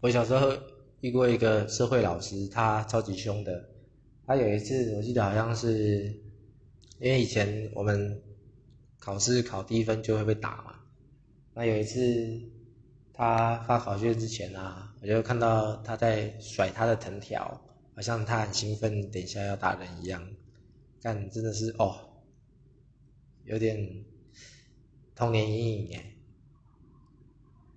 我小时候遇过一个社会老师，他超级凶的。他有一次，我记得好像是，因为以前我们考试考低分就会被打嘛。那有一次，他发考卷之前啊，我就看到他在甩他的藤条，好像他很兴奋，等一下要打人一样。但真的是哦，有点童年阴影哎。